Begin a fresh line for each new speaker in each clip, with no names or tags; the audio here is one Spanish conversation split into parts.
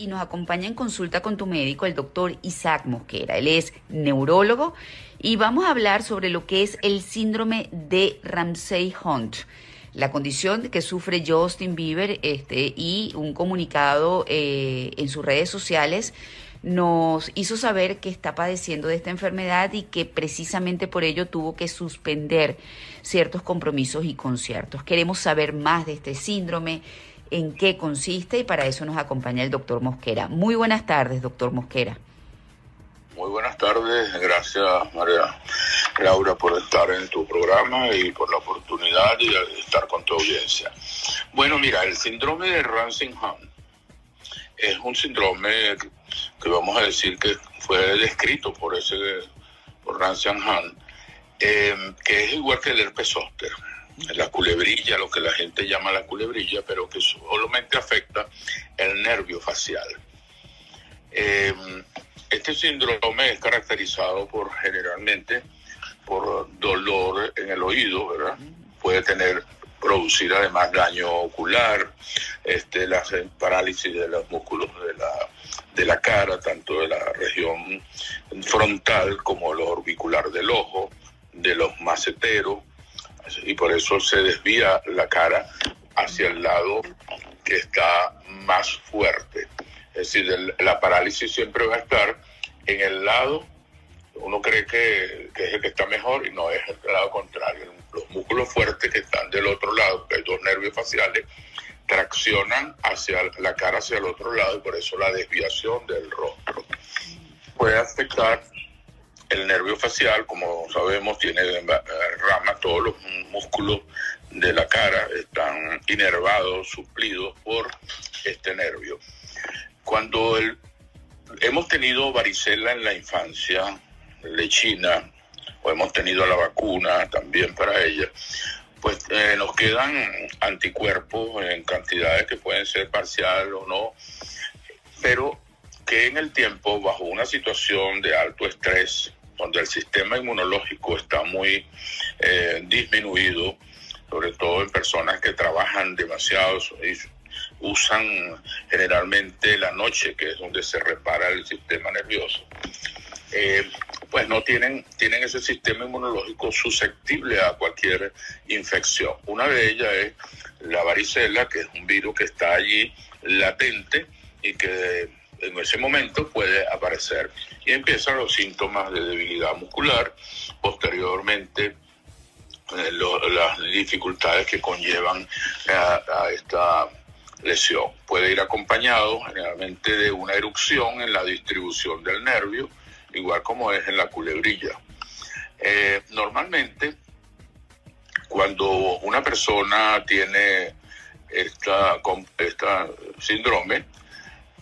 y nos acompaña en consulta con tu médico el doctor Isaac Mosquera. Él es neurólogo y vamos a hablar sobre lo que es el síndrome de Ramsey Hunt. La condición que sufre Justin Bieber este, y un comunicado eh, en sus redes sociales nos hizo saber que está padeciendo de esta enfermedad y que precisamente por ello tuvo que suspender ciertos compromisos y conciertos. Queremos saber más de este síndrome, en qué consiste y para eso nos acompaña el doctor Mosquera. Muy buenas tardes, doctor Mosquera.
Muy buenas tardes, gracias María Laura por estar en tu programa y por la oportunidad de estar con tu audiencia. Bueno, mira, el síndrome de Hunt es un síndrome que, vamos a decir que fue descrito por ese por Hunt, eh, que es igual que el herpes zóster la culebrilla, lo que la gente llama la culebrilla, pero que solamente afecta el nervio facial. Eh, este síndrome es caracterizado por generalmente por dolor en el oído, ¿verdad? Puede tener producir además daño ocular, este, la parálisis de los músculos de la, de la cara, tanto de la región frontal como lo orbicular del ojo, de los maceteros, y por eso se desvía la cara hacia el lado que está más fuerte. Es decir, la parálisis siempre va a estar en el lado, uno cree que, es el que está mejor y no es el lado contrario. Los músculos fuertes que están del otro lado, que hay dos nervios faciales, traccionan hacia la cara hacia el otro lado y por eso la desviación del rostro puede afectar el nervio facial, como sabemos, tiene todos los músculos de la cara están inervados, suplidos por este nervio. Cuando hemos tenido varicela en la infancia, lechina, o hemos tenido la vacuna también para ella, pues eh, nos quedan anticuerpos en cantidades que pueden ser parcial o no, pero que en el tiempo, bajo una situación de alto estrés, donde el sistema inmunológico está muy eh, disminuido, sobre todo en personas que trabajan demasiado y usan generalmente la noche, que es donde se repara el sistema nervioso. Eh, pues no tienen, tienen ese sistema inmunológico susceptible a cualquier infección. Una de ellas es la varicela, que es un virus que está allí latente y que en ese momento puede aparecer y empiezan los síntomas de debilidad muscular, posteriormente eh, las dificultades que conllevan a, esta lesión. Puede ir acompañado generalmente de una erupción en la distribución del nervio, igual como es en la culebrilla. Eh, normalmente, cuando una persona tiene esta, esta síndrome,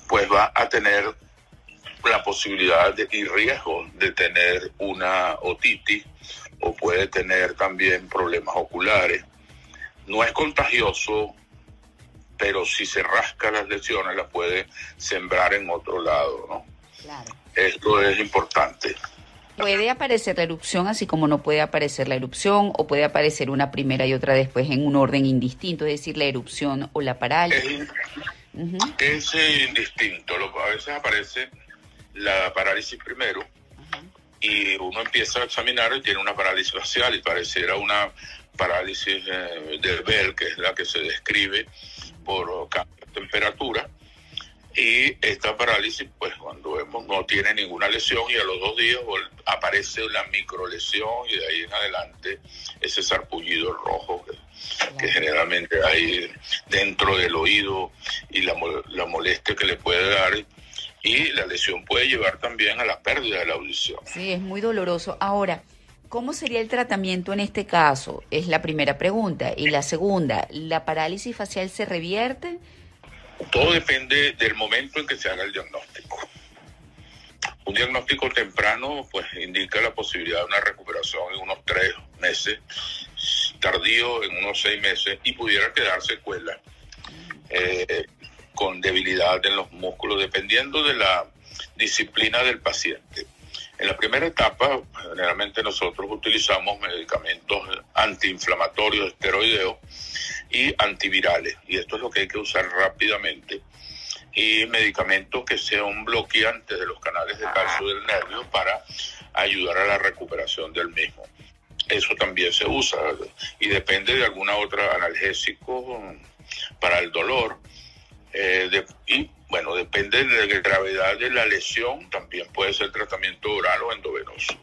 pues va a tener la posibilidad de, y riesgo de tener una otitis o puede tener también problemas oculares. No es contagioso, pero si se rasca las lesiones las puede sembrar en otro lado, ¿no? Claro. Esto es importante.
Puede aparecer la erupción así como no puede aparecer la erupción o puede aparecer una primera y otra después en un orden indistinto, es decir, la erupción o la parálisis.
Es indistinto. A veces aparece la parálisis primero y uno empieza a examinar y tiene una parálisis facial y pareciera una parálisis eh, de Bell, que es la que se describe por cambio de temperatura. Y esta parálisis, pues cuando vemos, no tiene ninguna lesión y a los dos días aparece la microlesión y de ahí en adelante ese sarpullido rojo que que generalmente hay dentro del oído y la, la molestia que le puede dar y la lesión puede llevar también a la pérdida de la audición.
Sí, es muy doloroso. Ahora, ¿cómo sería el tratamiento en este caso? Es la primera pregunta. Y la segunda, ¿la parálisis facial se revierte?
Todo depende del momento en que se haga el diagnóstico. Un diagnóstico temprano pues indica la posibilidad de una recuperación en unos tres meses tardío en unos seis meses y pudiera quedar secuela eh, con debilidad en los músculos, dependiendo de la disciplina del paciente. En la primera etapa, generalmente nosotros utilizamos medicamentos antiinflamatorios, esteroideos y antivirales, y esto es lo que hay que usar rápidamente. y medicamento que sea un bloqueante de los canales de calcio del nervio para ayudar a la recuperación del mismo. Eso también se usa y depende de alguna otra analgésico para el dolor. Eh, y bueno, depende de la gravedad de la lesión, también puede ser tratamiento oral o endovenoso.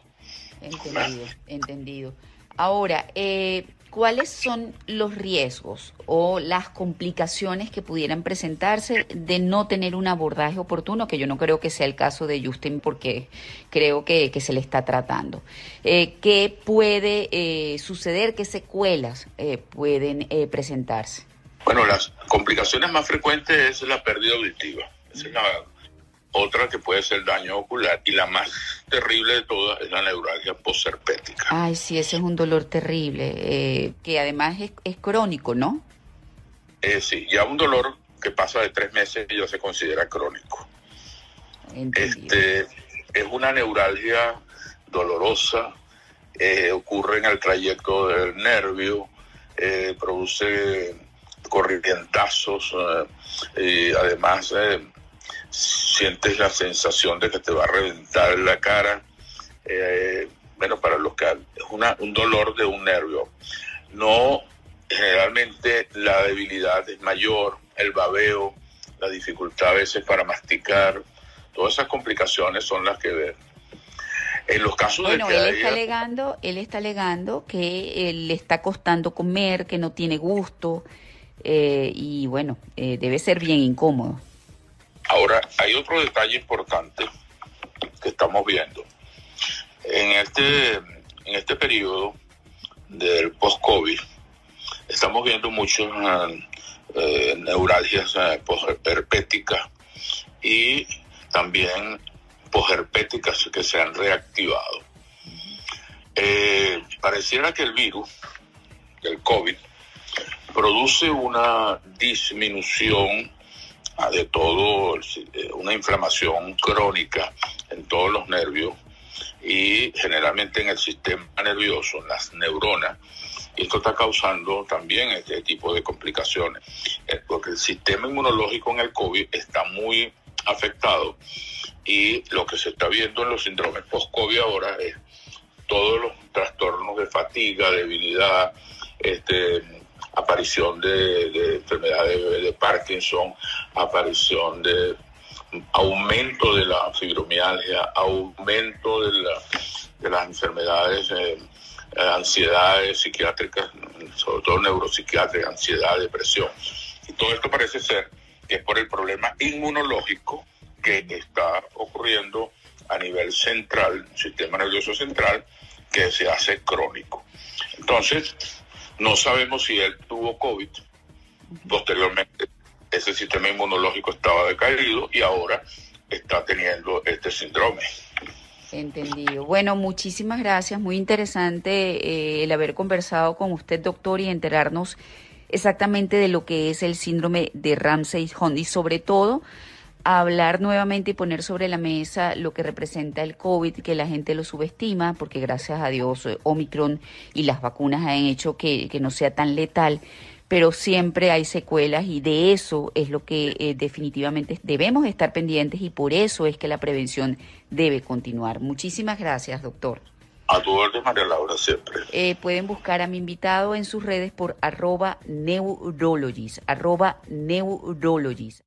Entendido, entendido. Ahora, eh, ¿cuáles son los riesgos o las complicaciones que pudieran presentarse de no tener un abordaje oportuno? Que yo no creo que sea el caso de Justin porque creo que, se le está tratando. Eh, ¿Qué puede eh, suceder? ¿Qué secuelas eh, pueden presentarse?
Bueno, las complicaciones más frecuentes es la pérdida auditiva. Es la otra que puede ser daño ocular y la más terrible de todas es la neuralgia postherpética.
Ay, sí, ese es un dolor terrible, eh, que además es, crónico, ¿no?
Eh, sí, ya un dolor que pasa de tres meses ya se considera crónico. Este, es una neuralgia dolorosa, eh, ocurre en el trayecto del nervio, produce corrientazos, y además sientes la sensación de que te va a reventar la cara. Eh, bueno, para los que es una, un dolor de un nervio. No, generalmente la debilidad es mayor, el babeo, la dificultad a veces para masticar, todas esas complicaciones son las que ven. En los casos
de
que
él está alegando, él está alegando que eh, le está costando comer, que no tiene gusto eh, y bueno, debe ser bien incómodo.
Ahora, hay otro detalle importante que estamos viendo. En este, en este periodo del post-COVID, estamos viendo muchas eh, neuralgias eh, y también posherpéticas que se han reactivado. Eh, pareciera que el virus, el COVID, produce una disminución de todo, eh, una inflamación crónica en todos los nervios y generalmente en el sistema nervioso, en las neuronas, y esto está causando también este tipo de complicaciones, eh, porque el sistema inmunológico en el COVID está muy afectado y lo que se está viendo en los síndromes post-COVID ahora es todos los trastornos de fatiga, debilidad, este, aparición de, enfermedades de, Parkinson, aparición de aumento de la fibromialgia, aumento de, de las enfermedades, eh, eh, ansiedades psiquiátricas, sobre todo neuropsiquiátricas, ansiedad, depresión. Y todo esto parece ser que es por el problema inmunológico que está ocurriendo a nivel central, sistema nervioso central, que se hace crónico. Entonces, no sabemos si él tuvo COVID. Posteriormente, ese sistema inmunológico estaba decaído y ahora está teniendo este síndrome.
Entendido. Bueno, muchísimas gracias. Muy interesante eh, el haber conversado con usted, doctor, y enterarnos exactamente de lo que es el síndrome de Ramsay-Hunt y sobre todo hablar nuevamente y poner sobre la mesa lo que representa el COVID, que la gente lo subestima, porque gracias a Dios eh, Omicron y las vacunas han hecho que, no sea tan letal, pero siempre hay secuelas y de eso es lo que eh, definitivamente debemos estar pendientes y por eso es que la prevención debe continuar. Muchísimas gracias, doctor.
A tu orden, María Laura, siempre.
Eh, pueden buscar a mi invitado en sus redes por arroba neurologist, arroba neurologist.